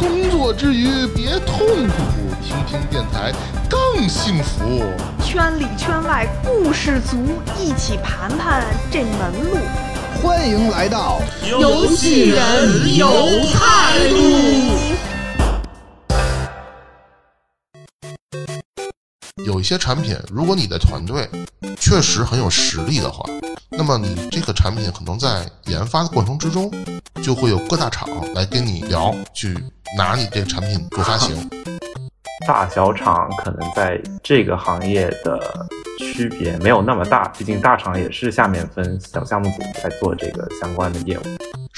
工作之余别痛苦，听听电台更幸福。圈里圈外故事足，一起盘盘这门路。欢迎来到游戏人有态度。有一些产品，如果你的团队确实很有实力的话，那么你这个产品可能在研发的过程之中，就会有各大厂来跟你聊，去拿你这个产品做发行。大小厂可能在这个行业的区别没有那么大，毕竟大厂也是下面分小项目组在做这个相关的业务。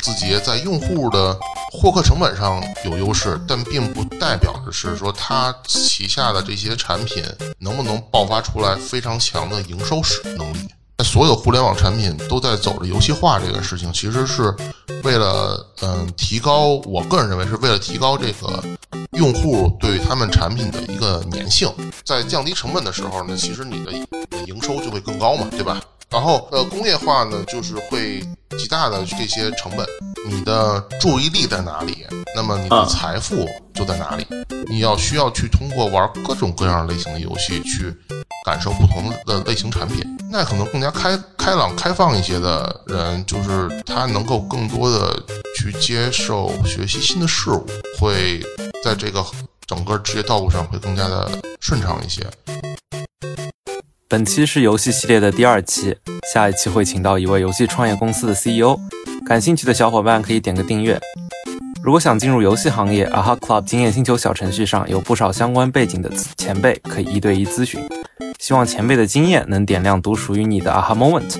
字节在用户的获客成本上有优势，但并不代表着是说它旗下的这些产品能不能爆发出来非常强的营收使能力。所有互联网产品都在走着游戏化这个事情，其实是为了嗯提高，我个人认为是为了提高这个用户对他们产品的一个粘性，在降低成本的时候呢，其实你的营收就会更高嘛，对吧？然后呃工业化呢，就是会极大的这些成本，你的注意力在哪里，那么你的财富就在哪里，你要需要去通过玩各种各样类型的游戏去。感受不同的类型产品，那可能更加开开朗、开放一些的人，就是他能够更多的去接受、学习新的事物，会在这个整个职业道路上会更加的顺畅一些。本期是游戏系列的第二期，下一期会请到一位游戏创业公司的 CEO，感兴趣的小伙伴可以点个订阅。如果想进入游戏行业，AHA Club 经验星球小程序上有不少相关背景的前辈可以一对一咨询。希望前辈的经验能点亮独属于你的 aha moment。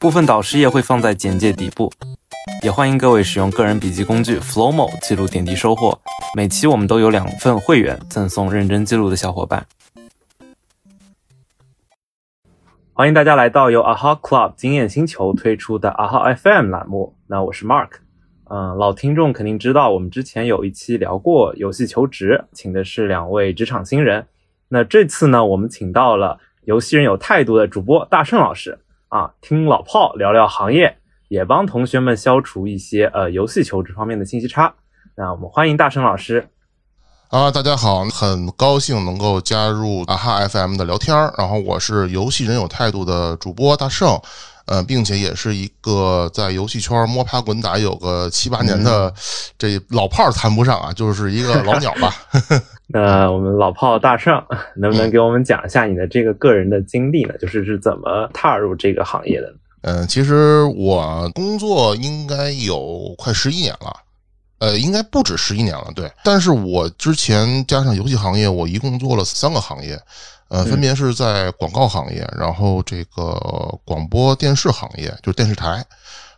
部分导师也会放在简介底部，也欢迎各位使用个人笔记工具 flomo 记录点滴收获。每期我们都有两份会员赠送认真记录的小伙伴。欢迎大家来到由 aha Club 经验星球推出的 aha FM 栏目。那我是 Mark，嗯，老听众肯定知道，我们之前有一期聊过游戏求职，请的是两位职场新人。那这次呢，我们请到了游戏人有态度的主播大圣老师啊，听老炮聊聊行业，也帮同学们消除一些呃游戏求职方面的信息差。那我们欢迎大圣老师。啊，大家好，很高兴能够加入啊哈 FM 的聊天儿。然后我是游戏人有态度的主播大圣。呃，并且也是一个在游戏圈摸爬滚打有个七八年的这老炮儿谈不上啊，就是一个老鸟吧。那我们老炮大圣能不能给我们讲一下你的这个个人的经历呢？就是是怎么踏入这个行业的？嗯，其实我工作应该有快十一年了，呃，应该不止十一年了，对。但是我之前加上游戏行业，我一共做了三个行业。呃，分别是在广告行业，然后这个广播电视行业，就是电视台，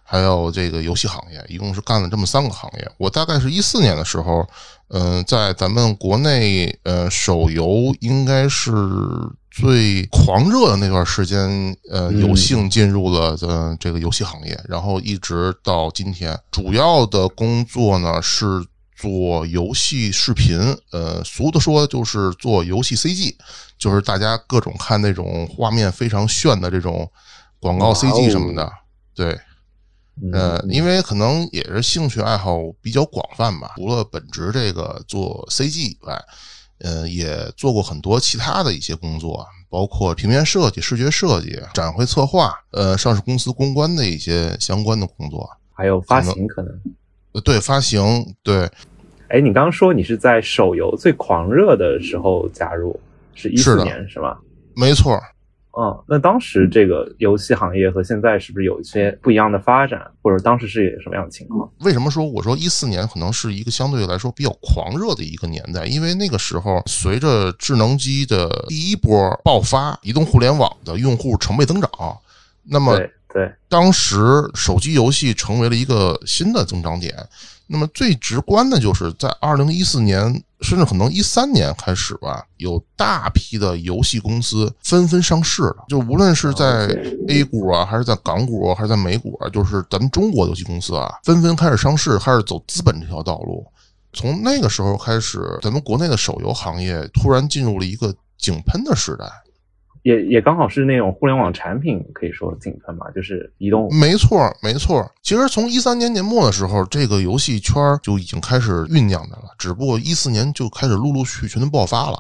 还有这个游戏行业，一共是干了这么三个行业。我大概是一四年的时候，嗯，在咱们国内，呃，手游应该是最狂热的那段时间，呃，有幸进入了呃这个游戏行业，然后一直到今天，主要的工作呢是。做游戏视频，呃，俗的说就是做游戏 CG，就是大家各种看那种画面非常炫的这种广告 CG 什么的。对，呃，因为可能也是兴趣爱好比较广泛吧，除了本职这个做 CG 以外，呃，也做过很多其他的一些工作，包括平面设计、视觉设计、展会策划，呃，上市公司公关的一些相关的工作，还有发行可能，呃，对，发行，对。哎，你刚刚说你是在手游最狂热的时候加入，是一四年是吗？没错。嗯，那当时这个游戏行业和现在是不是有一些不一样的发展，或者当时是什么样的情况？为什么说我说一四年可能是一个相对来说比较狂热的一个年代？因为那个时候随着智能机的第一波爆发，移动互联网的用户成倍增长，那么对当时手机游戏成为了一个新的增长点。那么最直观的就是在二零一四年甚至可能一三年开始吧，有大批的游戏公司纷纷上市了。就无论是在 A 股啊，还是在港股啊，还是在美股啊，就是咱们中国游戏公司啊，纷纷开始上市，开始走资本这条道路。从那个时候开始，咱们国内的手游行业突然进入了一个井喷的时代。也也刚好是那种互联网产品可以说井喷嘛，就是移动。没错，没错。其实从一三年年末的时候，这个游戏圈就已经开始酝酿的了，只不过一四年就开始陆陆续续全都爆发了。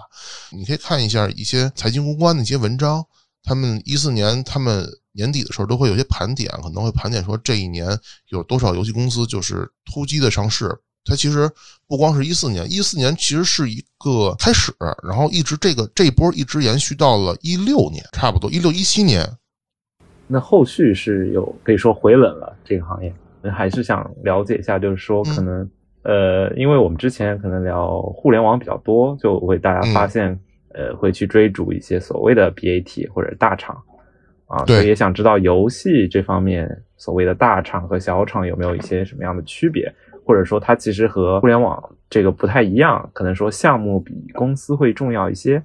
你可以看一下一些财经公关的一些文章，他们一四年他们年底的时候都会有些盘点，可能会盘点说这一年有多少游戏公司就是突击的上市。它其实不光是一四年，一四年其实是一个开始，然后一直这个这一波一直延续到了一六年，差不多一六一七年。那后续是有可以说回稳了这个行业，还是想了解一下，就是说可能呃，因为我们之前可能聊互联网比较多，就会大家发现呃会去追逐一些所谓的 BAT 或者大厂啊，所以也想知道游戏这方面所谓的大厂和小厂有没有一些什么样的区别。或者说，它其实和互联网这个不太一样，可能说项目比公司会重要一些。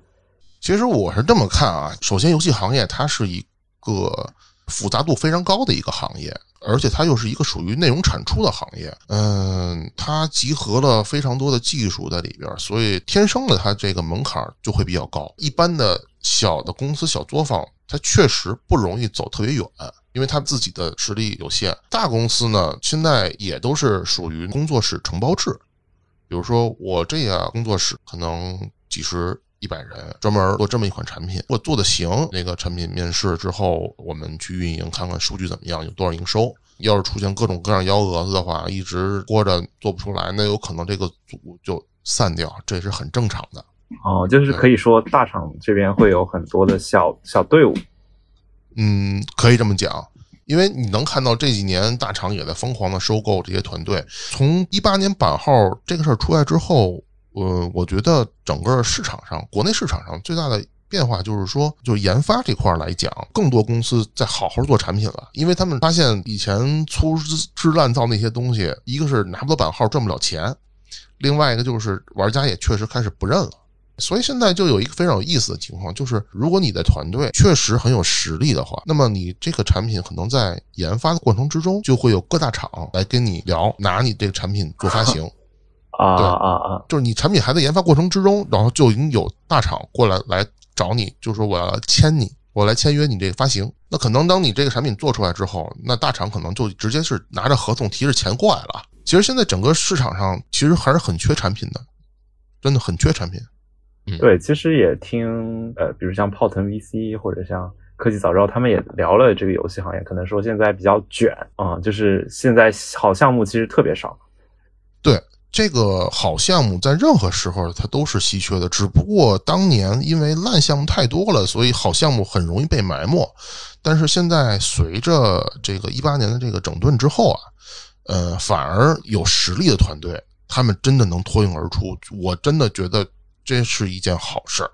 其实我是这么看啊，首先，游戏行业它是一个复杂度非常高的一个行业，而且它又是一个属于内容产出的行业。嗯，它集合了非常多的技术在里边，所以天生的它这个门槛就会比较高。一般的小的公司、小作坊，它确实不容易走特别远。因为他自己的实力有限，大公司呢现在也都是属于工作室承包制。比如说我这家工作室可能几十、一百人，专门做这么一款产品。如果做的行，那个产品面试之后，我们去运营，看看数据怎么样，有多少营收。要是出现各种各样幺蛾子的话，一直拖着做不出来，那有可能这个组就散掉，这是很正常的。哦，就是可以说大厂这边会有很多的小小队伍。嗯，可以这么讲，因为你能看到这几年大厂也在疯狂的收购这些团队。从一八年版号这个事儿出来之后，呃，我觉得整个市场上，国内市场上最大的变化就是说，就研发这块来讲，更多公司在好好做产品了，因为他们发现以前粗制滥造那些东西，一个是拿不到版号赚不了钱，另外一个就是玩家也确实开始不认了。所以现在就有一个非常有意思的情况，就是如果你的团队确实很有实力的话，那么你这个产品可能在研发的过程之中，就会有各大厂来跟你聊，拿你这个产品做发行。啊啊啊！就是你产品还在研发过程之中，然后就已经有大厂过来来找你，就说我要签你，我来签约你这个发行。那可能当你这个产品做出来之后，那大厂可能就直接是拿着合同提着钱过来了。其实现在整个市场上其实还是很缺产品的，真的很缺产品。对，其实也听呃，比如像泡腾 VC 或者像科技早知道，他们也聊了这个游戏行业，可能说现在比较卷啊，就是现在好项目其实特别少。对，这个好项目在任何时候它都是稀缺的，只不过当年因为烂项目太多了，所以好项目很容易被埋没。但是现在随着这个一八年的这个整顿之后啊，呃，反而有实力的团队，他们真的能脱颖而出。我真的觉得。这是一件好事儿。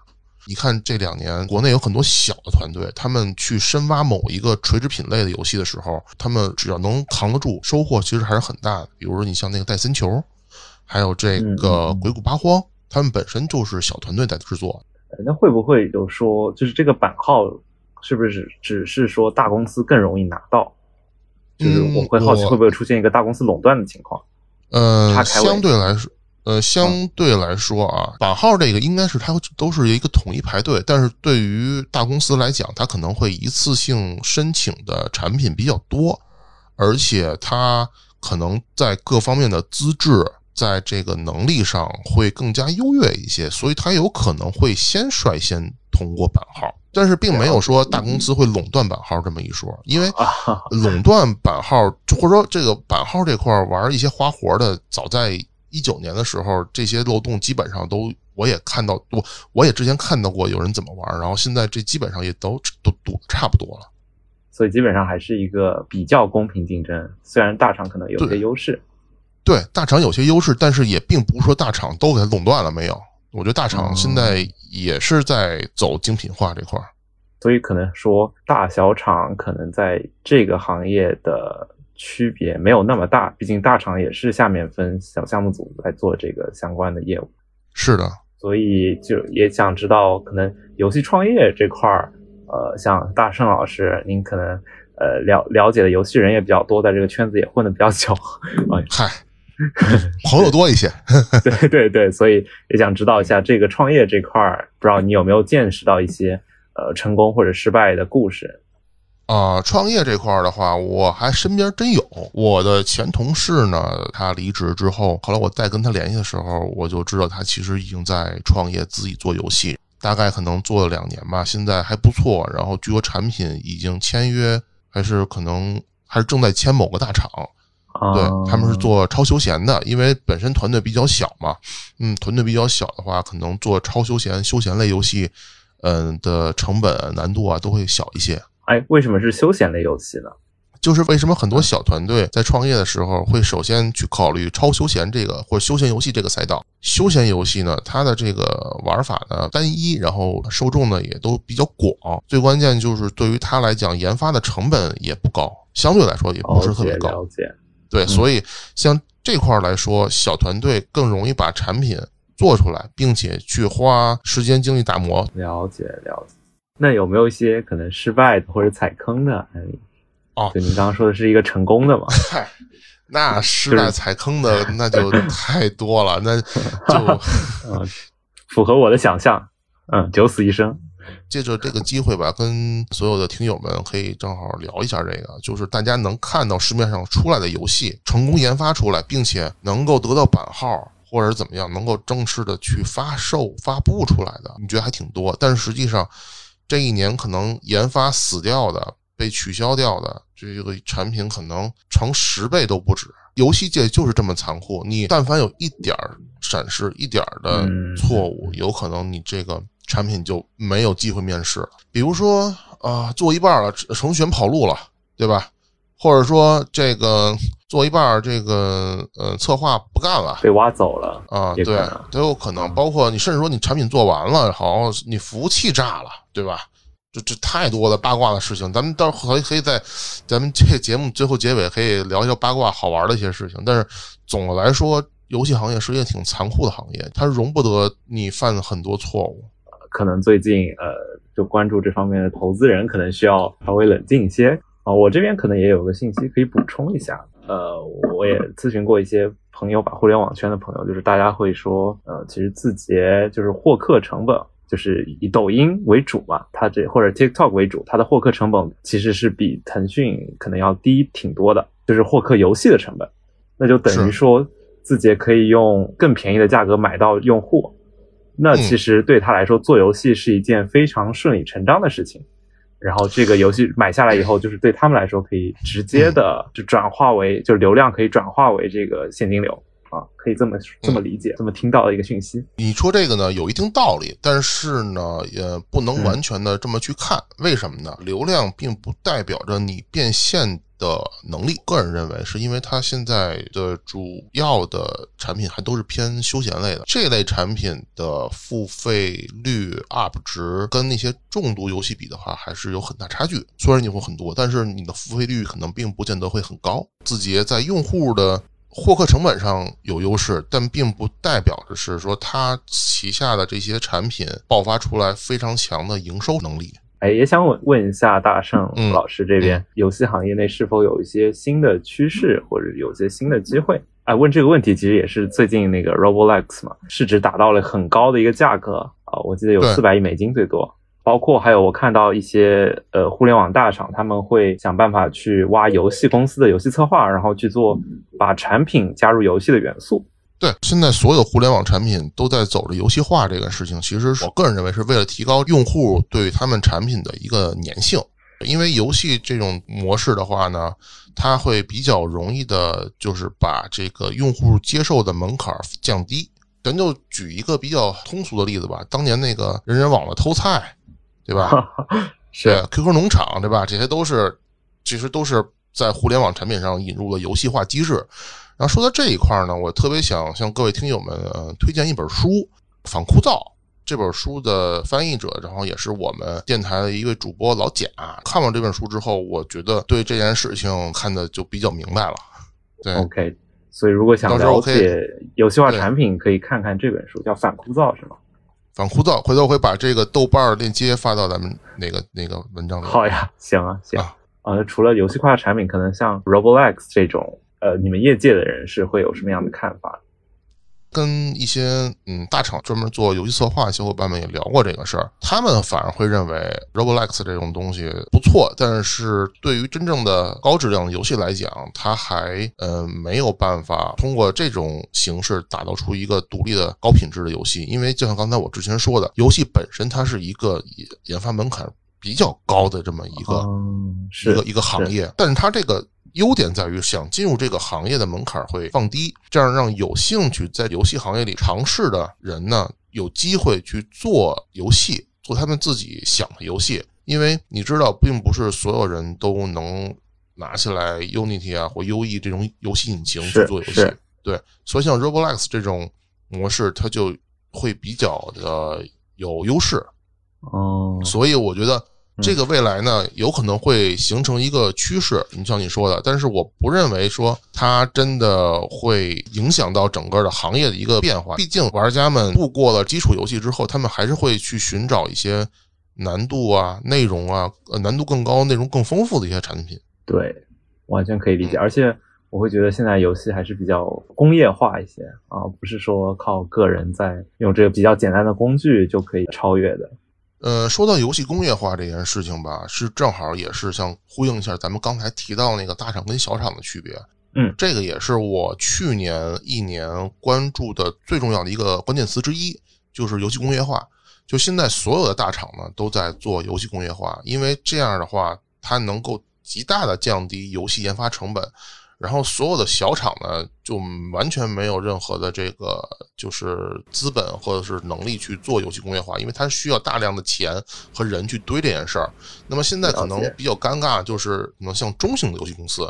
你看这两年，国内有很多小的团队，他们去深挖某一个垂直品类的游戏的时候，他们只要能扛得住，收获其实还是很大的。比如说，你像那个戴森球，还有这个鬼谷八荒，他们本身就是小团队在制作。那会不会就说，就是这个版号是不是只是说大公司更容易拿到？就是我会好奇，会不会出现一个大公司垄断的情况？呃，相对来说。呃，相对来说啊，版号这个应该是它都是一个统一排队，但是对于大公司来讲，它可能会一次性申请的产品比较多，而且它可能在各方面的资质，在这个能力上会更加优越一些，所以它有可能会先率先通过版号，但是并没有说大公司会垄断版号这么一说，因为垄断版号或者说这个版号这块玩一些花活的，早在。一九年的时候，这些漏洞基本上都我也看到，我我也之前看到过有人怎么玩，然后现在这基本上也都都堵差不多了，所以基本上还是一个比较公平竞争。虽然大厂可能有些优势，对大厂有些优势，但是也并不是说大厂都给它垄断了没有。我觉得大厂现在也是在走精品化这块儿，所以可能说大小厂可能在这个行业的。区别没有那么大，毕竟大厂也是下面分小项目组来做这个相关的业务。是的，所以就也想知道，可能游戏创业这块儿，呃，像大圣老师，您可能呃了了解的游戏人也比较多，在这个圈子也混得比较久，啊，嗨，朋友多一些。对对对，所以也想知道一下这个创业这块儿，不知道你有没有见识到一些呃成功或者失败的故事？啊、创业这块儿的话，我还身边真有。我的前同事呢，他离职之后，后来我再跟他联系的时候，我就知道他其实已经在创业，自己做游戏，大概可能做了两年吧，现在还不错。然后据说产品已经签约，还是可能还是正在签某个大厂。啊，对，他们是做超休闲的，因为本身团队比较小嘛，嗯，团队比较小的话，可能做超休闲、休闲类游戏，嗯的成本难度啊都会小一些。哎，为什么是休闲类游戏呢？就是为什么很多小团队在创业的时候会首先去考虑超休闲这个或者休闲游戏这个赛道。休闲游戏呢，它的这个玩法呢单一，然后受众呢也都比较广，最关键就是对于它来讲，研发的成本也不高，相对来说也不是特别高。了解，对，所以像这块儿来说，小团队更容易把产品做出来，并且去花时间精力打磨。了解，了解。那有没有一些可能失败的或者踩坑的案例？哦就你刚刚说的是一个成功的嘛？嗨，那失败踩坑的那就太多了，那就嗯，符合我的想象。嗯，九死一生。借着这个机会吧，跟所有的听友们可以正好聊一下这个，就是大家能看到市面上出来的游戏成功研发出来，并且能够得到版号或者怎么样，能够正式的去发售、发布出来的，你觉得还挺多。但是实际上，这一年可能研发死掉的、被取消掉的这个产品，可能成十倍都不止。游戏界就是这么残酷，你但凡有一点儿闪失、一点儿的嗯错误，有可能你这个产品就没有机会面世了。比如说啊、做一半了，程序员跑路了，对吧？或者说这个做一半儿，这个呃策划不干了。被挖走了啊，对都有可能，包括你甚至说你产品做完了，好像你服务器炸了，对吧？这这太多的八卦的事情，咱们到时候可以可以在咱们这节目最后结尾可以聊一聊八卦好玩的一些事情。但是总的来说，游戏行业是一个挺残酷的行业，它容不得你犯很多错误。可能最近呃，就关注这方面的投资人可能需要稍微冷静一些啊。我这边可能也有个信息可以补充一下，呃，我也咨询过一些朋友吧，互联网圈的朋友，就是大家会说，呃，其实字节就是获客成本。就是以抖音为主嘛，它这或者 TikTok 为主，它的获客成本其实是比腾讯可能要低挺多的，就是获客游戏的成本，那就等于说字节可以用更便宜的价格买到用户，那其实对他来说做游戏是一件非常顺理成章的事情。然后这个游戏买下来以后，就是对他们来说可以直接的就转化为，就流量可以转化为这个现金流啊，可以这么这么理解，这么听到的一个讯息。你说这个呢，有一定道理，但是呢，也不能嗯完全的这么去看。为什么呢？流量并不代表着你变现的能力。个人认为，是因为它现在的主要的产品还都是偏休闲类的，这类产品的付费率 UP 值跟那些重度游戏比的话，还是有很大差距。虽然你会很多，但是你的付费率可能并不见得会很高。字节在用户的获客成本上有优势，但并不代表着是说它旗下的这些产品爆发出来非常强的营收能力。哎，也想问问一下大圣嗯老师这边，游戏行业内是否有一些新的趋势或者有些新的机会？哎，问这个问题其实也是最近那个 Roblox 嘛，市值达到了很高的一个价格啊，我记得有对四百亿美金最多。包括还有我看到一些呃互联网大厂，他们会想办法去挖游戏公司的游戏策划，然后去做把产品加入游戏的元素。对，现在所有互联网产品都在走着游戏化这个事情，其实我个人认为是为了提高用户对他们产品的一个粘性。因为游戏这种模式的话呢，它会比较容易的，就是把这个用户接受的门槛降低。咱就举一个比较通俗的例子吧，当年那个人人网的偷菜，对吧？是，QQ 农场，对吧？这些都是，其实都是在互联网产品上引入了游戏化机制。然后说到这一块呢，我特别想向各位听友们呃推荐一本书《反枯燥》。这本书的翻译者，然后也是我们电台的一位主播老贾。看完这本书之后，我觉得对这件事情看的就比较明白了。对，OK，所以如果想了解游戏化产品，可以看看这本书，叫《反枯燥》，是吗？反枯燥，回头我会把这个豆瓣儿链接发到咱们那个那个文章里。好呀，行啊，行啊。呃，除了游戏化产品，可能像 Roblox 这种，呃，你们业界的人士会有什么样的看法？跟一些嗯大厂专门做游戏策划的小伙伴们也聊过这个事儿，他们反而会认为 Roblox 这种东西不错，但是对于真正的高质量的游戏来讲，它还呃没有办法通过这种形式打造出一个独立的高品质的游戏，因为就像刚才我之前说的，游戏本身它是一个研研发门槛比较高的这么一个、嗯，一个一个行业，但是它这个优点在于，想进入这个行业的门槛会放低，这样让有兴趣在游戏行业里尝试的人呢，有机会去做游戏，做他们自己想的游戏。因为你知道，并不是所有人都能拿起来 Unity 啊或 UE 这种游戏引擎去做游戏。对，所以像 Roblox 这种模式，它就会比较的有优势。哦，所以我觉得这个未来呢，有可能会形成一个趋势。你像你说的，但是我不认为说它真的会影响到整个的行业的一个变化。毕竟玩家们度过了基础游戏之后，他们还是会去寻找一些难度啊、内容啊、呃难度更高、内容更丰富的一些产品。对，完全可以理嗯解。而且我会觉得现在游戏还是比较工业化一些啊，不是说靠个人在用这个比较简单的工具就可以超越的。呃，说到游戏工业化这件事情吧，是正好也是像呼应一下咱们刚才提到那个大厂跟小厂的区别。嗯，这个也是我去年一年关注的最重要的一个关键词之一，就是游戏工业化。就现在所有的大厂呢都在做游戏工业化，因为这样的话，它能够极大的降低游戏研发成本。然后所有的小厂呢，就完全没有任何的这个就是资本或者是能力去做游戏工业化，因为它需要大量的钱和人去堆这件事儿。那么现在可能比较尴尬，就是可能像中型的游戏公司，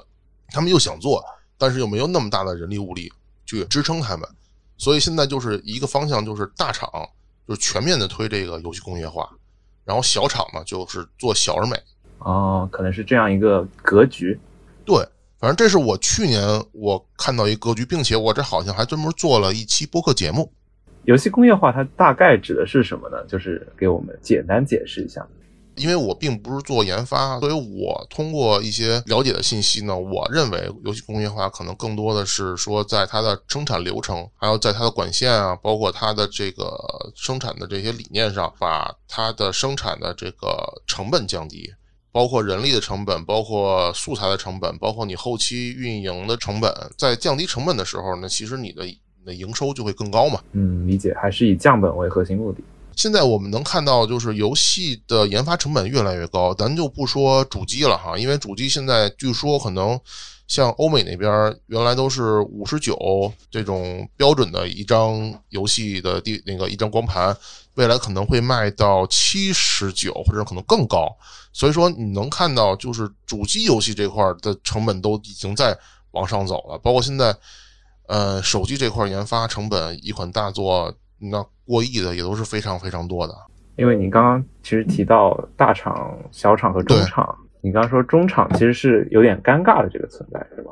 他们又想做，但是又没有那么大的人力物力去支撑他们，所以现在就是一个方向，就是大厂就是全面的推这个游戏工业化，然后小厂呢就是做小而美。哦，可能是这样一个格局。对，反正这是我去年我看到一格局，并且我这好像还专门做了一期播客节目。游戏工业化它大概指的是什么呢？就是给我们简单解释一下。因为我并不是做研发，所以我通过一些了解的信息呢，我认为游戏工业化可能更多的是说，在它的生产流程，还有在它的管线啊，包括它的这个生产的这些理念上，把它的生产的这个成本降低，包括人力的成本，包括素材的成本，包括你后期运营的成本，在降低成本的时候呢，其实你的你的营收就会更高嘛。嗯，理解，还是以降本为核心目的。现在我们能看到，就是游戏的研发成本越来越高，咱就不说主机了哈，因为主机现在据说可能像欧美那边原来都是五十九这种标准的一张游戏的地那个一张光盘，未来可能会卖到七十九或者可能更高，所以说你能看到就是主机游戏这块的成本都已经在往上走了，包括现在呃手机这块研发成本一款大作。那过亿的也都是非常非常多的，因为你刚刚其实提到大厂、小厂和中厂，你刚刚说中场其实是有点尴尬的这个存在，是吧？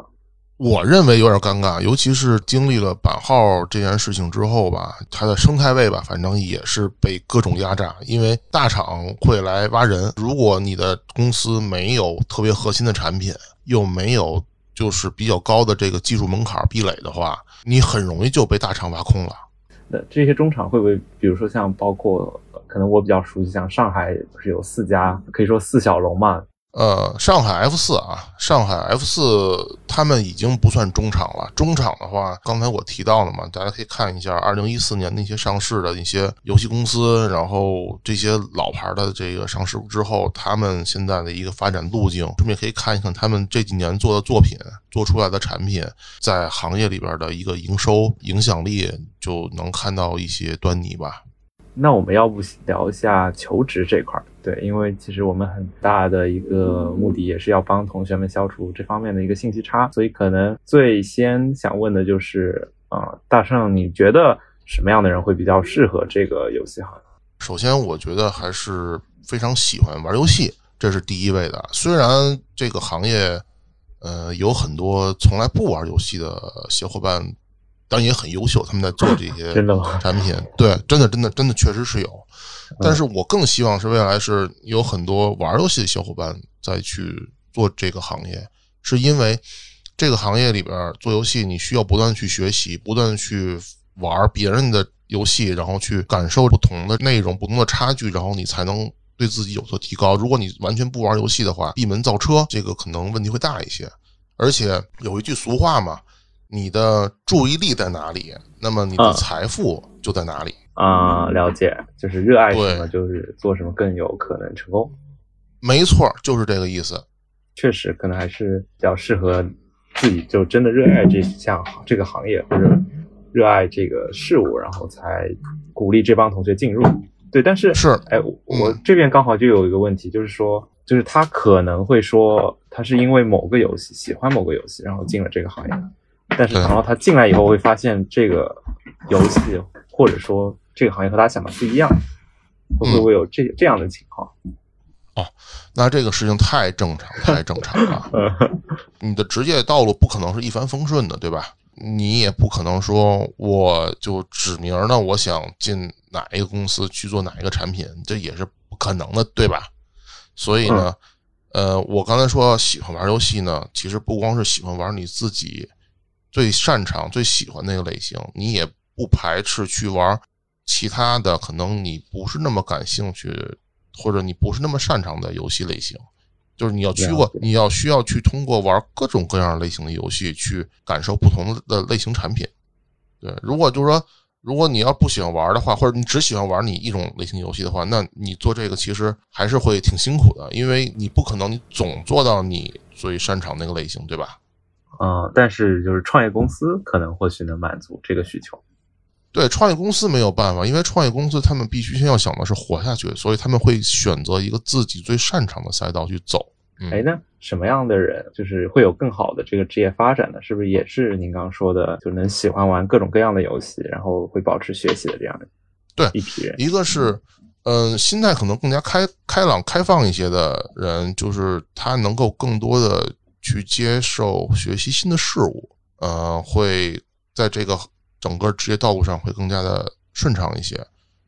我认为有点尴尬，尤其是经历了板号这件事情之后吧，它的生态位吧，反正也是被各种压榨。因为大厂会来挖人，如果你的公司没有特别核心的产品，又没有就是比较高的这个技术门槛壁垒的话，你很容易就被大厂挖空了。那这些中厂会不会，比如说像包括可能我比较熟悉，像上海不是有四家，可以说四小龙嘛？呃，上海 F 四啊，上海 F 四他们已经不算中厂了。中厂的话，刚才我提到了嘛，大家可以看一下二零一四年那些上市的一些游戏公司，然后这些老牌的这个上市之后，他们现在的一个发展路径，顺便可以看一看他们这几年做的作品、做出来的产品，在行业里边的一个营收影响力，就能看到一些端倪吧。那我们要不聊一下求职这块儿？对，因为其实我们很大的一个目的也是要帮同学们消除这方面的一个信息差，所以可能最先想问的就是，啊、大圣，你觉得什么样的人会比较适合这个游戏行业？首先，我觉得还是非常喜欢玩游戏，这是第一位的。虽然这个行业，呃，有很多从来不玩游戏的小伙伴，当然也很优秀，他们在做这些 产品，对，真的真的真的确实是有。但是我更希望是未来是有很多玩游戏的小伙伴再去做这个行业，是因为这个行业里边做游戏，你需要不断去学习，不断去玩别人的游戏，然后去感受不同的内容、不同的差距，然后你才能对自己有所提高。如果你完全不玩游戏的话，闭门造车，这个可能问题会大一些。而且有一句俗话嘛，你的注意力在哪里，那么你的嗯财富就在哪里。啊、了解，就是热爱什么，就是做什么更有可能成功。没错，就是这个意思。确实，可能还是比较适合自己就真的热爱这项这个行业或者热爱这个事物，然后才鼓励这帮同学进入。对，但是是哎，我嗯我这边刚好就有一个问题，就是说，就是他可能会说他是因为某个游戏喜欢某个游戏，然后进了这个行业，但是对然后他进来以后会发现这个游戏或者说这个行业和他想的不一样，会不会有这这样的情况？哦那这个事情太正常，太正常了。你的职业道路不可能是一帆风顺的，对吧？你也不可能说我就指明呢，我想进哪一个公司去做哪一个产品，这也是不可能的，对吧？所以呢，呃，我刚才说喜欢玩游戏呢，其实不光是喜欢玩你自己最擅长、最喜欢那个类型，你也不排斥去玩其他的，可能你不是那么感兴趣，或者你不是那么擅长的游戏类型。就是你要去过，你要需要去通过玩各种各样类型的游戏去感受不同的类型产品。对，如果就是说，如果你要不喜欢玩的话，或者你只喜欢玩你一种类型游戏的话，那你做这个其实还是会挺辛苦的，因为你不可能你总做到你最擅长那个类型，对吧？嗯，但是就是创业公司可能或许能满足这个需求。对，创业公司没有办法，因为创业公司他们必须先要想的是活下去，所以他们会选择一个自己最擅长的赛道去走。嗯哎，那什么样的人就是会有更好的这个职业发展呢？是不是也是您刚刚说的，就能喜欢玩各种各样的游戏，然后会保持学习的这样的对一批人？一个是，嗯、心态可能更加开开朗、开放一些的人，就是他能够更多的去接受学习新的事物，呃，会在这个整个职业道路上会更加的顺畅一些。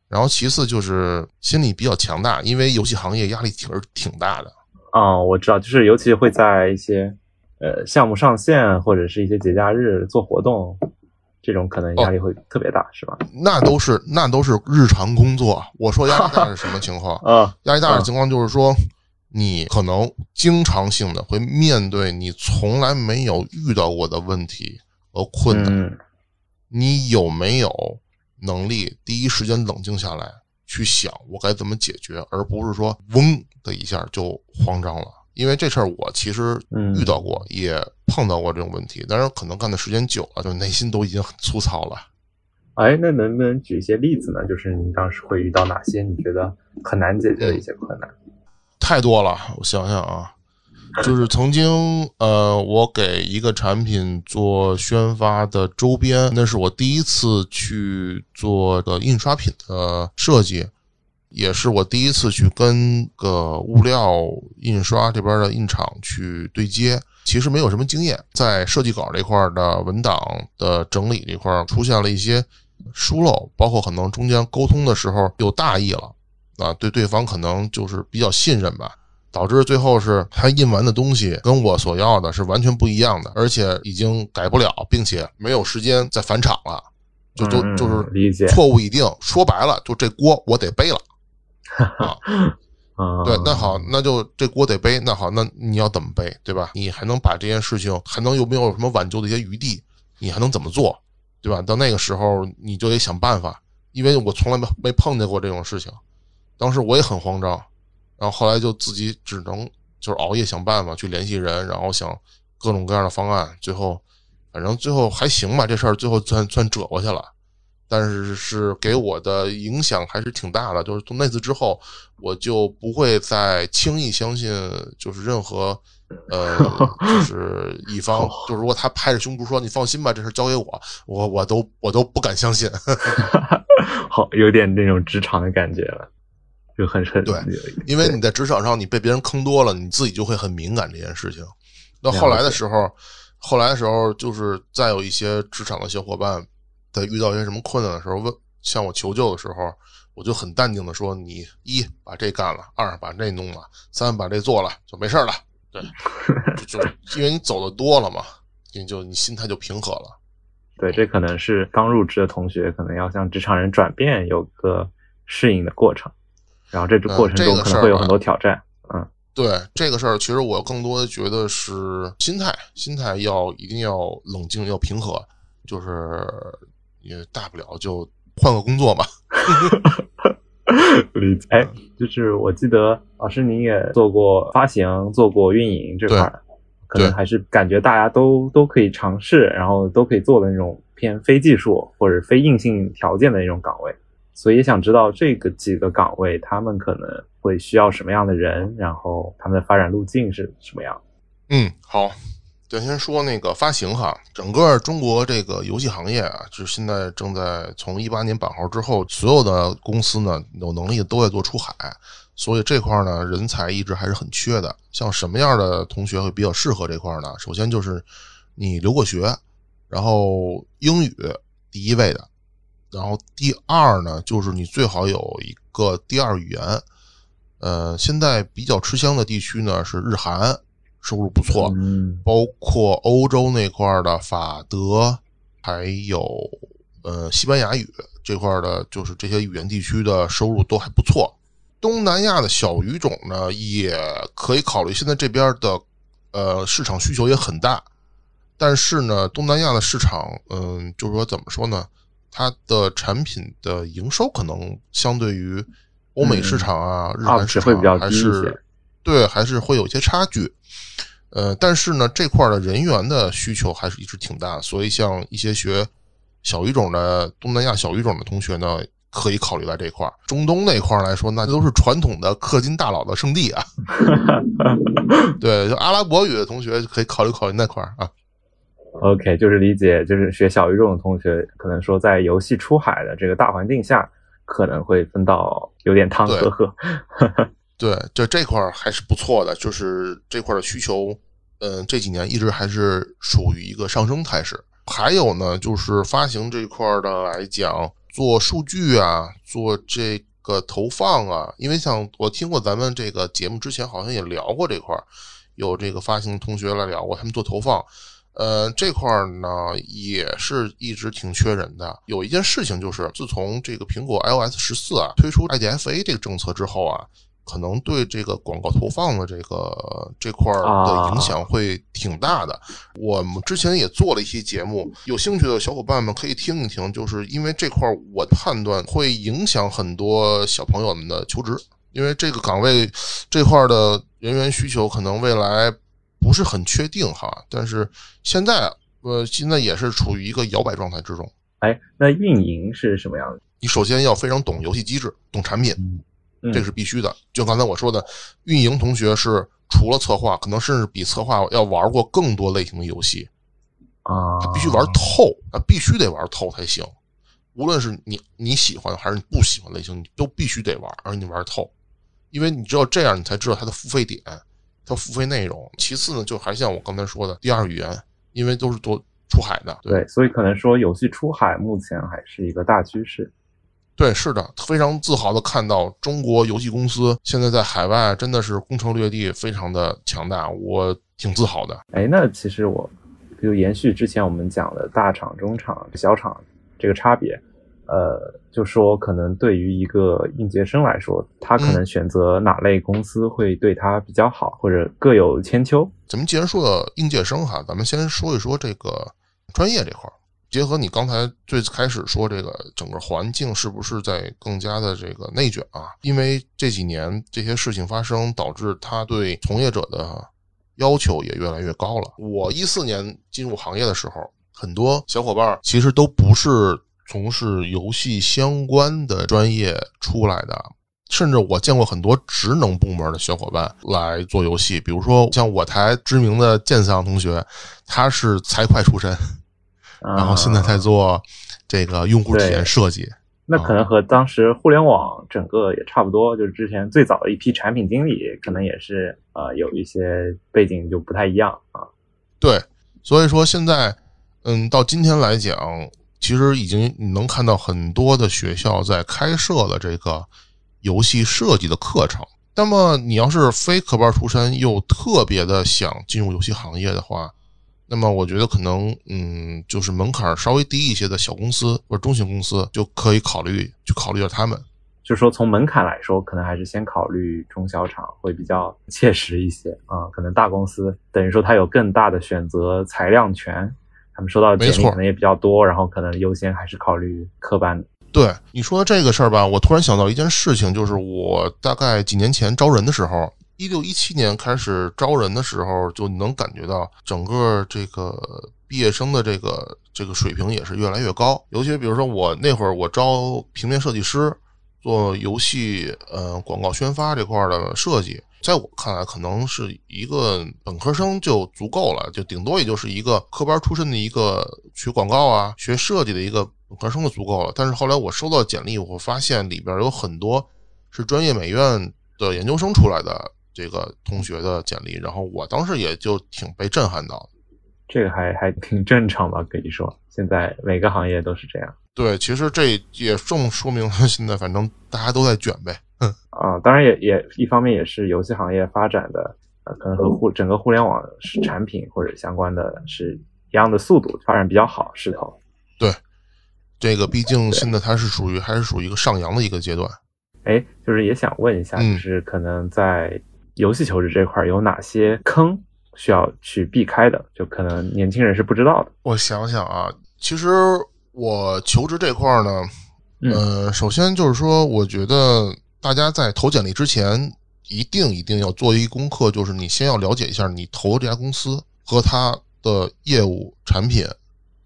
然后其次就是心理比较强大，因为游戏行业压力挺挺大的。啊、我知道，就是尤其会在一些呃项目上线或者是一些节假日做活动，这种可能压力会特别大，是吧？那都是那都是日常工作。我说压力大是什么情况？啊，压力大的情况就是说，你可能经常性的会面对你从来没有遇到过的问题和困难，嗯你有没有能力第一时间冷静下来去想我该怎么解决，而不是说嗡的一下就慌张了。因为这事儿我其实嗯遇到过，也碰到过这种问题，但是可能干的时间久了，就内心都已经很粗糙了。哎，那能不能举一些例子呢？就是你当时会遇到哪些你觉得很难解决的一些困难？太多了，我想想啊，就是曾经呃，我给一个产品做宣发的周边，那是我第一次去做的印刷品的设计，也是我第一次去跟个物料印刷这边的印厂去对接。其实没有什么经验，在设计稿这块的文档的整理这块出现了一些疏漏，包括可能中间沟通的时候有大意了。啊，对对方可能就是比较信任吧，导致最后是他印完的东西跟我所要的是完全不一样的，而且已经改不了，并且没有时间再返厂了，就就嗯就是理解错误已定，说白了就这锅我得背了。啊，对，那好，那就这锅得背，那好，那你要怎么背，对吧？你还能把这件事情还能有没有什么挽救的一些余地？你还能怎么做，对吧？到那个时候你就得想办法，因为我从来没没碰见过这种事情，当时我也很慌张，然后后来就自己只能就是熬夜想办法去联系人，然后想各种各样的方案，最后反正最后还行吧，这事儿最后算算折过去了。但是是给我的影响还是挺大的，就是从那次之后，我就不会再轻易相信，就是任何，呃，就 是乙方，就如果他拍着胸脯说你放心吧，这事儿交给我，我我都我都不敢相信。好，有点那种职场的感觉了，就很很对因为你在职场上你被别人坑多了，你自己就会很敏感这件事情。那后来的时候，后来的时候，就是再有一些职场的小伙伴，在遇到一些什么困难的时候，问向我求救的时候，我就很淡定的说：“你一把这干了，二把这弄了，三把这做了，就没事了。”对，就就因为你走的多了嘛，你就你心态就平和了。对，这可能是刚入职的同学，可能要向职场人转变有个适应的过程，然后这个过程中可能会有很多挑战。嗯，对这个事儿，其实我更多的觉得是心态，心态要一定要冷静，要平和，就是也大不了就换个工作嘛。理解。哎，就是我记得老师您也做过发行，做过运营这块。可能还是感觉大家都都可以尝试，然后都可以做的那种偏非技术或者非硬性条件的那种岗位，所以也想知道这个几个岗位他们可能会需要什么样的人，然后他们的发展路径是什么样。嗯，好，咱先说那个发行哈，整个中国这个游戏行业啊，就是现在正在从一八年版号之后，所有的公司呢有能力都在做出海。所以这块呢，人才一直还是很缺的。像什么样的同学会比较适合这块呢？首先就是你留过学，然后英语第一位的，然后第二呢，就是你最好有一个第二语言。呃，现在比较吃香的地区呢是日韩，收入不错，包括欧洲那块的法德，还有呃西班牙语这块的，就是这些语言地区的收入都还不错。东南亚的小语种呢，也可以考虑。现在这边的，呃，市场需求也很大，但是呢，东南亚的市场，嗯，就是说怎么说呢，它的产品的营收可能相对于欧美市场啊、日韩市场还是对，还是会有一些差距。呃，但是呢，这块的人员的需求还是一直挺大，所以像一些学小语种的东南亚小语种的同学呢。可以考虑在这块儿，中东那块儿来说，那都是传统的氪金大佬的圣地啊。对，就阿拉伯语的同学可以考虑考虑那块儿啊。OK，就是理解，就是学小语种的同学，可能说在游戏出海的这个大环境下，可能会分到有点汤喝喝。对，就这块儿还是不错的，就是这块的需求，嗯，这几年一直还是属于一个上升态势。还有呢，就是发行这块的来讲。做数据啊，做这个投放啊，因为像我听过咱们这个节目之前好像也聊过这块儿，有这个发行同学来聊过，他们做投放，呃，这块儿呢也是一直挺缺人的。有一件事情就是，自从这个苹果 iOS 十四啊推出 IDFA 这个政策之后啊。可能对这个广告投放的这个这块的影响会挺大的。我们之前也做了一期节目，有兴趣的小伙伴们可以听一听。就是因为这块，我判断会影响很多小朋友们的求职，因为这个岗位这块的人员需求可能未来不是很确定哈。但是现在，呃，现在也是处于一个摇摆状态之中。哎，那运营是什么样的？你首先要非常懂游戏机制，懂产品。这是必须的，就刚才我说的，运营同学是除了策划，可能甚至比策划要玩过更多类型的游戏啊，他必须玩透，他，必须得玩透才行。无论是你你喜欢还是你不喜欢类型，你都必须得玩，而且你玩透，因为你只有这样，你才知道它的付费点，它付费内容。其次呢，就还像我刚才说的，第二语言，因为都是多出海的，对，所以可能说游戏出海目前还是一个大趋势。对，是的，非常自豪的看到中国游戏公司现在在海外真的是攻城略地，非常的强大，我挺自豪的。哎，那其实我就延续之前我们讲的大厂、中厂、小厂这个差别，呃，就说可能对于一个应届生来说，他可能选择哪类公司会对他比较好，或者各有千秋。咱们既然说到应届生哈，咱们先说一说这个专业这块儿。结合你刚才最开始说这个整个环境是不是在更加的这个内卷啊？因为这几年这些事情发生，导致他对从业者的要求也越来越高了。我一四年进入行业的时候，很多小伙伴其实都不是从事游戏相关的专业出来的，甚至我见过很多职能部门的小伙伴来做游戏，比如说像我台知名的剑桑同学，他是财会出身。然后现在在做这个用户体验设计，那可能和当时互联网整个也差不多，就是之前最早的一批产品经理，可能也是呃有一些背景就不太一样啊。对，所以说现在，嗯，到今天来讲，其实已经你能看到很多的学校在开设了这个游戏设计的课程。那么你要是非科班出身，又特别的想进入游戏行业的话，那么我觉得可能，嗯，就是门槛稍微低一些的小公司或者中型公司就可以考虑去考虑一下他们。就是说从门槛来说，可能还是先考虑中小厂会比较切实一些啊。可能大公司等于说它有更大的选择裁量权，他们收到的简历可能也比较多，然后可能优先还是考虑科班的。对你说的这个事儿吧，我突然想到一件事情，就是我大概几年前招人的时候，一六一七年开始招人的时候，就能感觉到整个这个毕业生的这个这个水平也是越来越高。尤其比如说我那会儿我招平面设计师，做游戏呃广告宣发这块的设计，在我看来可能是一个本科生就足够了，就顶多也就是一个科班出身的一个学广告啊学设计的一个。本科生就足够了，但是后来我收到简历，我发现里边有很多是专业美院的研究生出来的这个同学的简历，然后我当时也就挺被震撼到。这个还还挺正常吧？可以说，现在每个行业都是这样。对，其实这也正说明了现在反正大家都在卷呗。啊，当然也也一方面也是游戏行业发展的，呃，可能和互整个互联网产品或者相关的是一样的速度，发展比较好势头。对。这个毕竟现在它是属于还是属于一个上扬的一个阶段，哎，就是也想问一下，就是可能在游戏求职这块有哪些坑需要去避开的？就可能年轻人是不知道的。我想想啊，其实我求职这块呢，呃，首先就是说，我觉得大家在投简历之前，一定一定要做一功课，就是你先要了解一下你投这家公司和它的业务产品。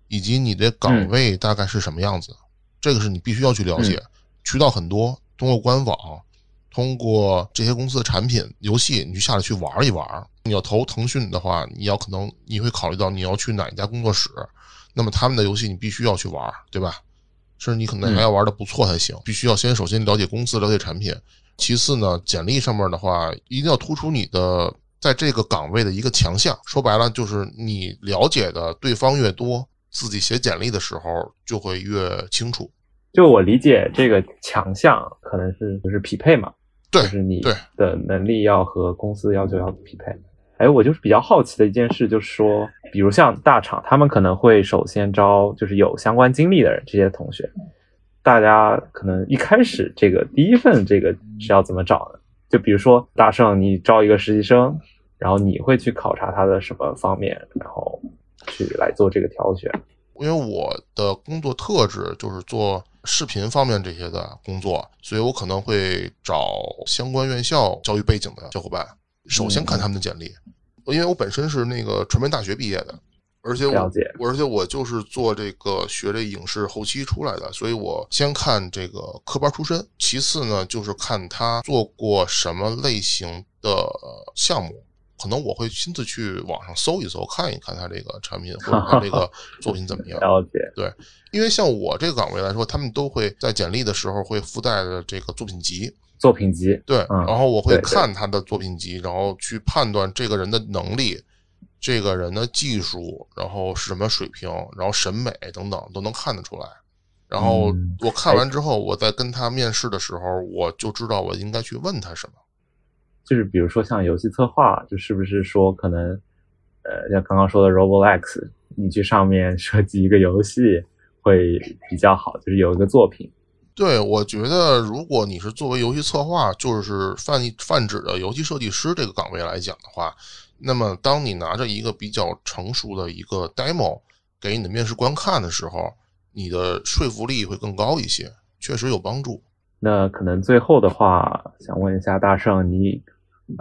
以及你的岗位大概是什么样子，这个是你必须要去了解。渠道很多，通过官网，通过这些公司的产品、游戏，你去下来去玩一玩。你要投腾讯的话，你要可能你会考虑到你要去哪一家工作室，那么他们的游戏你必须要去玩，对吧？甚至你可能还要玩的不错才行。必须要先首先了解公司、了解产品，其次呢，简历上面的话一定要突出你的在这个岗位的一个强项。说白了就是你了解的对方越多。自己写简历的时候就会越清楚。就我理解，这个强项可能是就是匹配嘛，对，就是你的能力要和公司要求要匹配。哎，我就是比较好奇的一件事，就是说，比如像大厂，他们可能会首先招就是有相关经历的人，这些同学，大家可能一开始这个第一份这个是要怎么找的？就比如说大圣，你招一个实习生，然后你会去考察他的什么方面，然后。去来做这个挑选，因为我的工作特质就是做视频方面这些的工作，所以我可能会找相关院校教育背景的小伙伴，首先看他们的简历，因为我本身是那个传媒大学毕业的，而且我而且我就是做这个学这影视后期出来的，所以我先看这个科班出身，其次呢就是看他做过什么类型的项目。可能我会亲自去网上搜一搜，看一看他这个产品或者他这个作品怎么样。了解，对，因为像我这个岗位来说，他们都会在简历的时候会附带的这个作品集。作品集，对，然后我会看他的作品集，然后去判断这个人的能力、这个人的技术，然后是什么水平，然后审美等等都能看得出来。然后我看完之后，我在跟他面试的时候，我就知道我应该去问他什么。就是比如说像游戏策划，就是不是说可能，呃，像刚刚说的 Roblox，你去上面设计一个游戏会比较好，就是有一个作品。对，我觉得如果你是作为游戏策划，就是泛泛指的游戏设计师这个岗位来讲的话，那么当你拿着一个比较成熟的一个 demo 给你的面试官看的时候，你的说服力会更高一些，确实有帮助。那可能最后的话，想问一下大圣，你。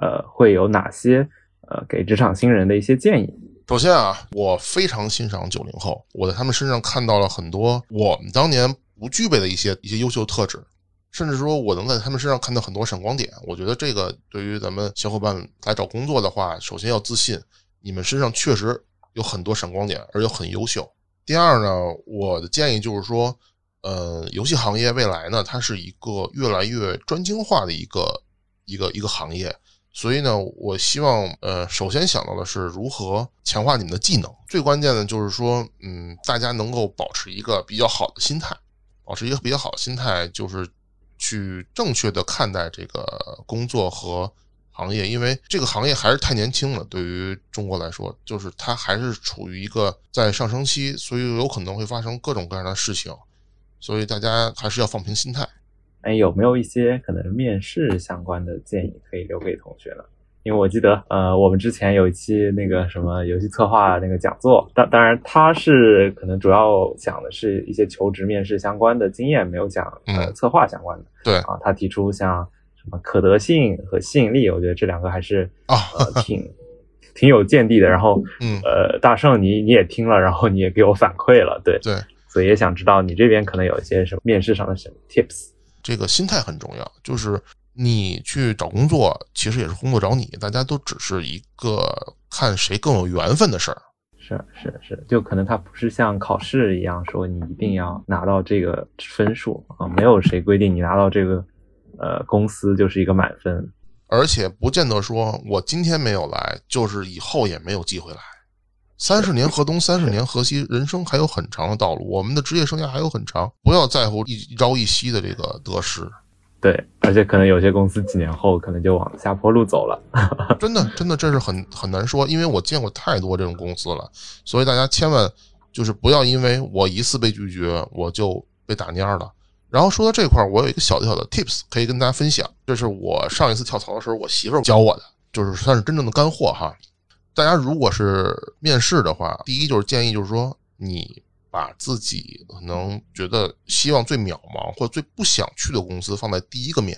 呃，会有哪些呃给职场新人的一些建议？首先啊，我非常欣赏九零后，我在他们身上看到了很多我们当年不具备的一些一些优秀特质，甚至说我能在他们身上看到很多闪光点。我觉得这个对于咱们小伙伴来找工作的话，首先要自信，你们身上确实有很多闪光点，而且很优秀。第二呢，我的建议就是说，呃，游戏行业未来呢，它是一个越来越专精化的一个一个一个行业。所以呢，我希望呃，首先想到的是如何强化你们的技能。最关键的就是说，嗯，大家能够保持一个比较好的心态，保持一个比较好的心态，就是去正确的看待这个工作和行业，因为这个行业还是太年轻了。对于中国来说，就是它还是处于一个在上升期，所以有可能会发生各种各样的事情，所以大家还是要放平心态。哎，有没有一些可能面试相关的建议可以留给同学呢？因为我记得，呃，我们之前有一期那个什么游戏策划那个讲座，当当然他是可能主要讲的是一些求职面试相关的经验，没有讲呃策划相关的。对啊，他提出像什么可得性和吸引力，我觉得这两个还是啊呃挺挺有见地的。然后嗯呃，大圣你你也听了，然后你也给我反馈了，对对，所以也想知道你这边可能有一些什么面试上的什么 tips。这个心态很重要，就是你去找工作，其实也是工作找你，大家都只是一个看谁更有缘分的事儿。是是是，就可能它不是像考试一样说你一定要拿到这个分数啊，没有谁规定你拿到这个呃公司就是一个满分。而且不见得说我今天没有来，就是以后也没有机会来。三十年河东，三十年河西，人生还有很长的道路，我们的职业生涯还有很长，不要在乎一朝一夕的这个得失。对，而且可能有些公司几年后可能就往下坡路走了。真的，真的，这是很很难说，因为我见过太多这种公司了，所以大家千万就是不要因为我一次被拒绝，我就被打蔫了。然后说到这块儿，我有一个小小的 tips 可以跟大家分享，这是我上一次跳槽的时候，我媳妇儿教我的，就是算是真正的干货哈。大家如果是面试的话，第一就是建议就是说，你把自己可能觉得希望最渺茫或者最不想去的公司放在第一个面，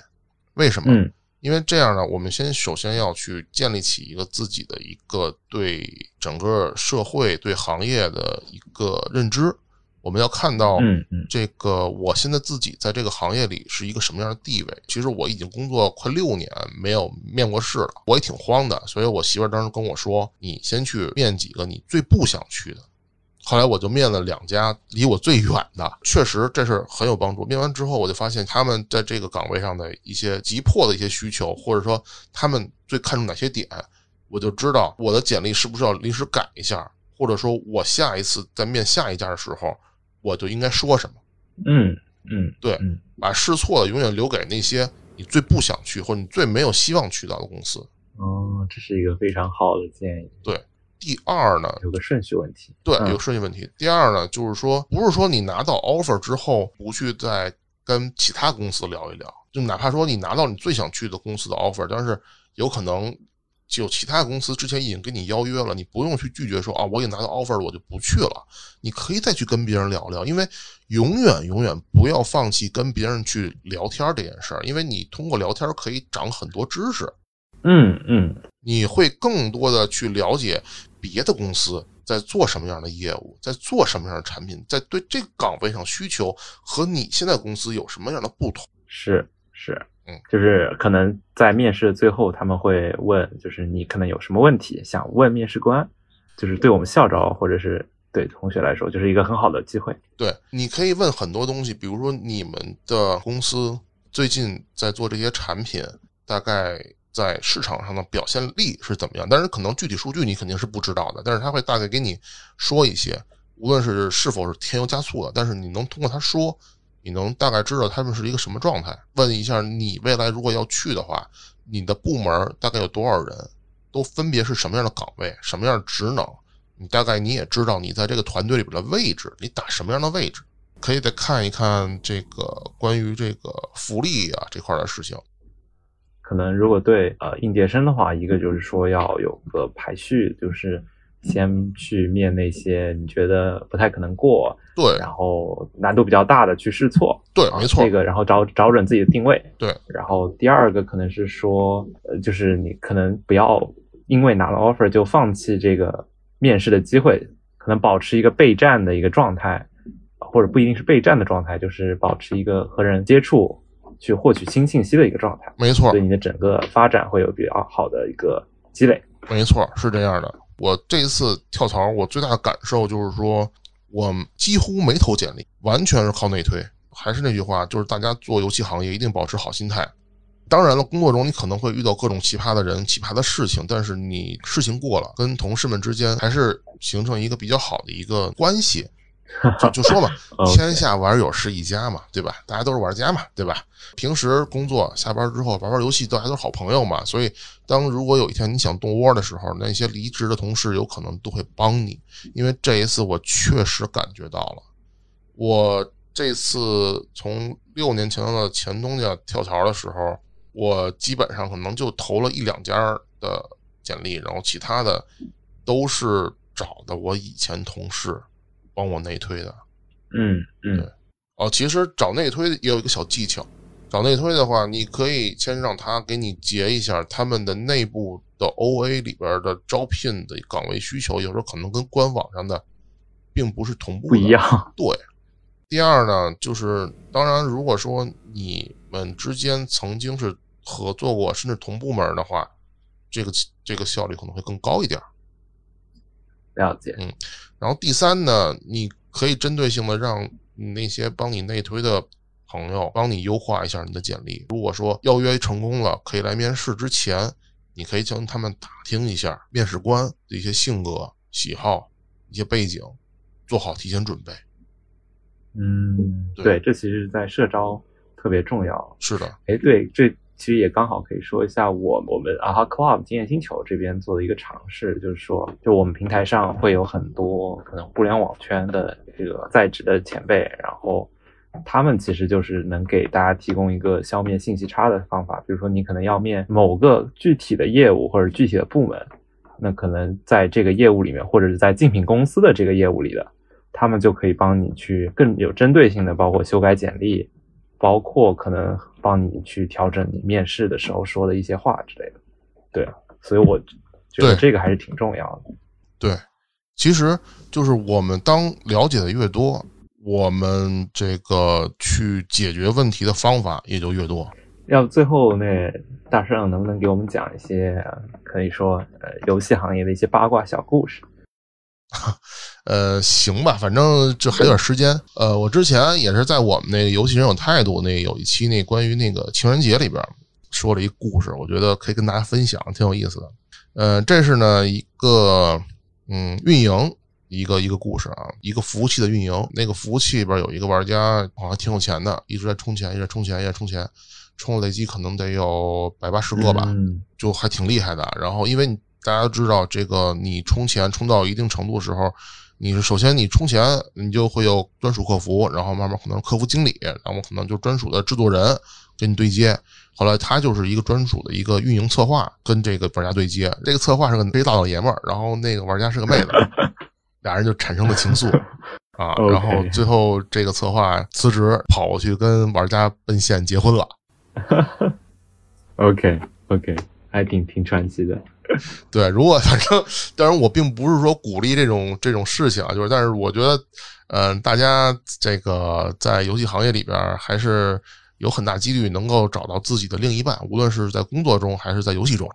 为什么？嗯因为这样呢，我们先首先要去建立起一个自己的一个对整个社会、对行业的一个认知。我们要看到，这个我现在自己在这个行业里是一个什么样的地位。其实我已经工作快六年，没有面过试了，我也挺慌的。所以我媳妇儿当时跟我说：“你先去面几个你最不想去的。”后来我就面了两家离我最远的，确实这是很有帮助。面完之后，我就发现他们在这个岗位上的一些急迫的一些需求，或者说他们最看重哪些点，我就知道我的简历是不是要临时改一下，或者说我下一次在面下一家的时候，我就应该说什么。嗯嗯，对嗯把试错的永远留给那些你最不想去或者你最没有希望去到的公司。哦，这是一个非常好的建议，第二呢，有个顺序问题。对，嗯有个顺序问题。第二呢，就是说，不是说你拿到 offer 之后不去再跟其他公司聊一聊，就哪怕说你拿到你最想去的公司的 offer，但是有可能就其他公司之前已经跟你邀约了，你不用去拒绝说啊，我已经拿到 offer 了，我就不去了。你可以再去跟别人聊聊，因为永远永远不要放弃跟别人去聊天这件事儿，因为你通过聊天可以长很多知识。嗯嗯你会更多的去了解别的公司在做什么样的业务，在做什么样的产品，在对这个岗位上需求和你现在公司有什么样的不同。是是，嗯，就是可能在面试的最后他们会问，就是你可能有什么问题想问面试官，就是对我们校招或者是对同学来说，就是一个很好的机会。对，你可以问很多东西，比如说你们的公司最近在做这些产品，大概在市场上的表现力是怎么样？但是可能具体数据你肯定是不知道的，但是他会大概给你说一些，无论是是否是添油加醋的，但是你能通过他说，你能大概知道他们是一个什么状态。问一下你未来如果要去的话，你的部门大概有多少人，都分别是什么样的岗位，什么样的职能，你大概你也知道你在这个团队里边的位置，你打什么样的位置。可以再看一看这个关于这个福利啊这块的事情。可能如果对呃应届生的话，一个就是说要有个排序，就是先去面那些你觉得不太可能过，对。然后难度比较大的去试错，啊对没错这个然后找找准自己的定位，对，然后第二个可能是说，呃，就是你可能不要因为拿了 offer 就放弃这个面试的机会，可能保持一个备战的一个状态，或者不一定是备战的状态，就是保持一个和人接触去获取新信息的一个状态，没错对，你的整个发展会有比较好的一个积累。没错，是这样的。我这一次跳槽，我最大的感受就是说，我几乎没投简历，完全是靠内推。还是那句话，就是大家做游戏行业一定保持好心态。当然了，工作中你可能会遇到各种奇葩的人、奇葩的事情，但是你事情过了，跟同事们之间还是形成一个比较好的一个关系。就就说嘛，天下玩友是一家嘛，对吧？大家都是玩家嘛，对吧？平时工作下班之后玩玩游戏，大家都是好朋友嘛。所以，当如果有一天你想动窝的时候，那些离职的同事有可能都会帮你。因为这一次我确实感觉到了，我这次从六年前的前东家跳槽的时候。我基本上可能就投了一两家的简历，然后其他的都是找的我以前同事帮我内推的。嗯嗯，对。哦，其实找内推也有一个小技巧，找内推的话，你可以先让他给你截一下他们的内部的 OA 里边的招聘的岗位需求，有时候可能跟官网上的并不是同步，不一样。对。第二呢，就是当然，如果说你们之间曾经是合作过，甚至同部门的话，这个这个效率可能会更高一点。了解，嗯。然后第三呢，你可以针对性的让那些帮你内推的朋友帮你优化一下你的简历。如果说邀约成功了，可以来面试之前，你可以向他们打听一下面试官的一些性格、喜好、一些背景，做好提前准备。嗯，对，这其实，在社招特别重要。是的，哎，对，这其实也刚好可以说一下，我我们阿哈 Club 经验星球这边做的一个尝试，就是说，就我们平台上会有很多可能互联网圈的这个在职的前辈，然后他们其实就是能给大家提供一个消灭信息差的方法。比如说，你可能要面某个具体的业务或者具体的部门，那可能在这个业务里面，或者是在竞品公司的这个业务里的。他们就可以帮你去更有针对性的，包括修改简历，包括可能帮你去调整你面试的时候说的一些话之类的。对，所以我觉得这个还是挺重要的。对，其实就是我们当了解的越多，我们这个去解决问题的方法也就越多。要最后那大圣能不能给我们讲一些可以说呃游戏行业的一些八卦小故事？呃，行吧，反正这还有点时间。呃，我之前也是在我们那个游戏人有态度那有一期那关于那个情人节里边说了一故事，我觉得可以跟大家分享，挺有意思的。呃，这是呢一个嗯运营一个一个故事啊，一个服务器的运营。那个服务器里边有一个玩家好像挺有钱的，一直在充钱，一直在充钱，一直在充钱，充了累计可能得有百八十个吧，就还挺厉害的。然后因为你。大家都知道，这个你充钱充到一定程度的时候，你是首先你充钱，你就会有专属客服，然后慢慢可能客服经理，然后可能就专属的制作人跟你对接。后来他就是一个专属的一个运营策划，跟这个玩家对接。这个策划是个这大老爷们儿，然后那个玩家是个妹子，俩人就产生了情愫 啊。然后最后这个策划辞职跑过去跟玩家奔现结婚了。OK OK，还挺挺传奇的。对，如果反正，当然我并不是说鼓励这种这种事情啊，就是，但是我觉得，嗯，大家这个在游戏行业里边还是有很大几率能够找到自己的另一半，无论是在工作中还是在游戏中。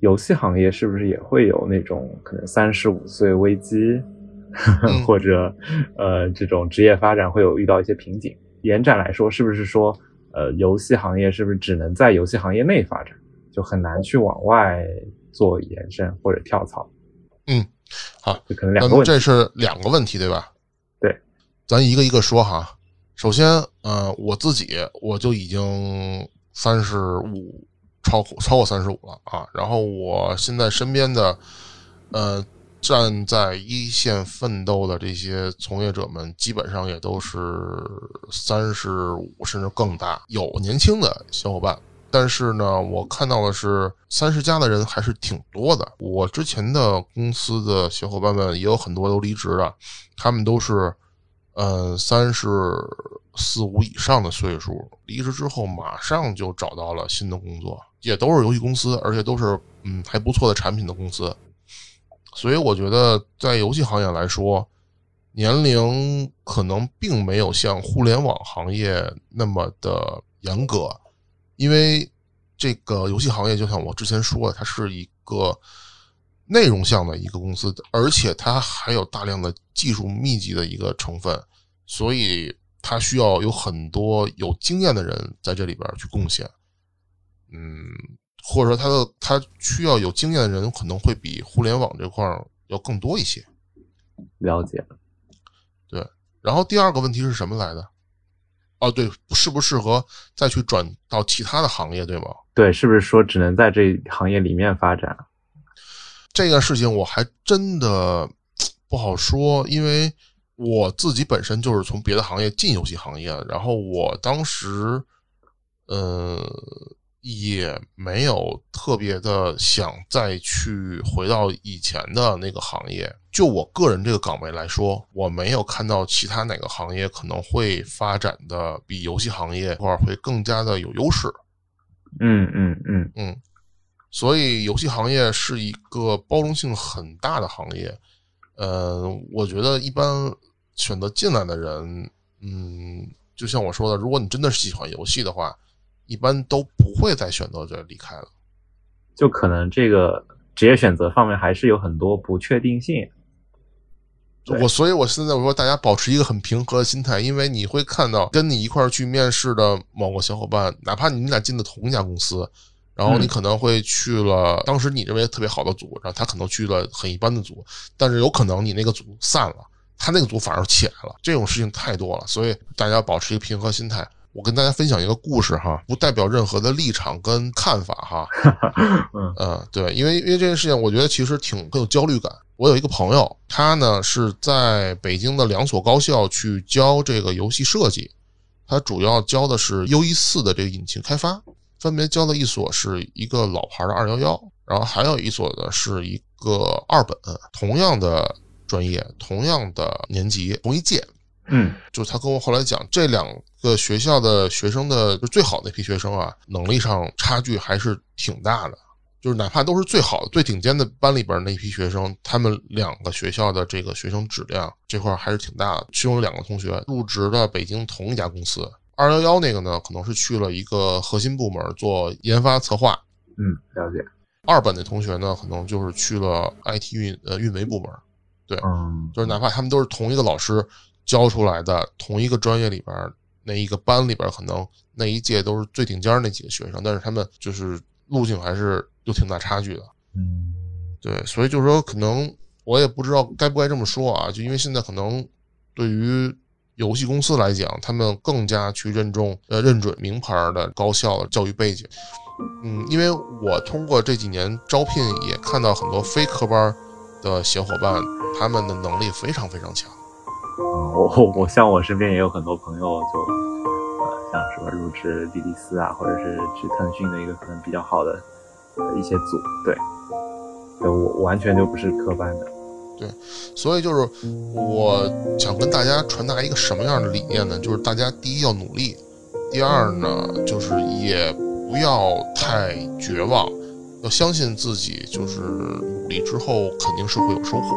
游戏行业是不是也会有那种可能三十五岁危机，或者呃这种职业发展会有遇到一些瓶颈？延展来说，是不是说呃游戏行业是不是只能在游戏行业内发展，就很难去往外？做延伸或者跳槽，嗯，好，这可能两个问题，这是两个问题，对吧？对，咱一个一个说哈。首先，呃，我自己我就已经三十五，超超过三十五了啊。然后我现在身边的，呃，站在一线奋斗的这些从业者们，基本上也都是三十五甚至更大，有年轻的小伙伴。但是呢，我看到的是三十加的人还是挺多的。我之前的公司的小伙伴们也有很多都离职了，他们都是，呃，三十四五以上的岁数，离职之后马上就找到了新的工作，也都是游戏公司，而且都是嗯还不错的产品的公司。所以我觉得在游戏行业来说，年龄可能并没有像互联网行业那么的严格。因为这个游戏行业，就像我之前说的，它是一个内容向的一个公司，而且它还有大量的技术密集的一个成分，所以它需要有很多有经验的人在这里边去贡献。嗯，或者说他的他需要有经验的人可能会比互联网这块儿要更多一些。了解了。然后第二个问题是什么来的？哦，对，适不适合再去转到其他的行业，对吗？对，是不是说只能在这行业里面发展？这个事情我还真的不好说，因为我自己本身就是从别的行业进游戏行业，然后我当时，呃，也没有特别的想再去回到以前的那个行业。就我个人这个岗位来说，我没有看到其他哪个行业可能会发展的比游戏行业块会更加的有优势。嗯嗯嗯嗯，所以游戏行业是一个包容性很大的行业。呃，我觉得一般选择进来的人，嗯，就像我说的，如果你真的是喜欢游戏的话，一般都不会再选择这离开了。就可能这个职业选择方面还是有很多不确定性。我所以，我现在我说大家保持一个很平和的心态，因为你会看到跟你一块儿去面试的某个小伙伴，哪怕你们俩进的同一家公司，然后你可能会去了当时你认为特别好的组，然后他可能去了很一般的组，但是有可能你那个组散了，他那个组反而起来了，这种事情太多了，所以大家保持一个平和心态。我跟大家分享一个故事哈，不代表任何的立场跟看法哈。嗯嗯，对，因为因为这件事情，我觉得其实挺很有焦虑感。我有一个朋友，他呢是在北京的两所高校去教这个游戏设计，他主要教的是 U E 四的这个引擎开发，分别教的一所是一个老牌的二幺幺，然后还有一所呢是一个二本，同样的专业，同样的年级，同一届。嗯，就是他跟我后来讲，这两个学校的学生的就最好那批学生啊，能力上差距还是挺大的。就是哪怕都是最好的、最顶尖的班里边那批学生，他们两个学校的这个学生质量这块还是挺大的。其中有两个同学入职了北京同一家公司，二幺幺那个呢，可能是去了一个核心部门做研发策划。嗯，了解。二本的同学呢，可能就是去了 IT 运呃运维部门。对，嗯，就是哪怕他们都是同一个老师教出来的，同一个专业里边那一个班里边，可能那一届都是最顶尖那几个学生，但是他们就是路径还是。有挺大差距的，嗯，对，所以就是说，可能我也不知道该不该这么说啊，就因为现在可能对于游戏公司来讲，他们更加去认重呃认准名牌的高校的教育背景，嗯，因为我通过这几年招聘也看到很多非科班的小伙伴，他们的能力非常非常强。我我像我身边也有很多朋友，就呃像什么入职莉莉丝啊，或者是去腾讯的一个可能比较好的。一些组对，对我完全就不是科班的，对，所以就是我想跟大家传达一个什么样的理念呢？就是大家第一要努力，第二呢就是也不要太绝望，要相信自己，就是努力之后肯定是会有收获。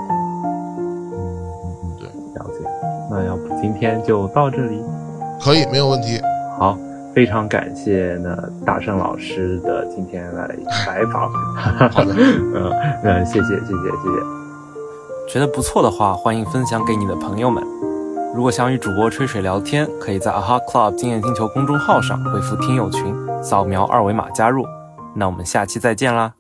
那要不今天就到这里？可以，没有问题。好。非常感谢那大圣老师的今天来 采访，好的，嗯嗯，谢谢谢谢谢谢。觉得不错的话，欢迎分享给你的朋友们。如果想与主播吹水聊天，可以在 AHA Club 经验星球公众号上回复听友群，扫描二维码加入。那我们下期再见啦！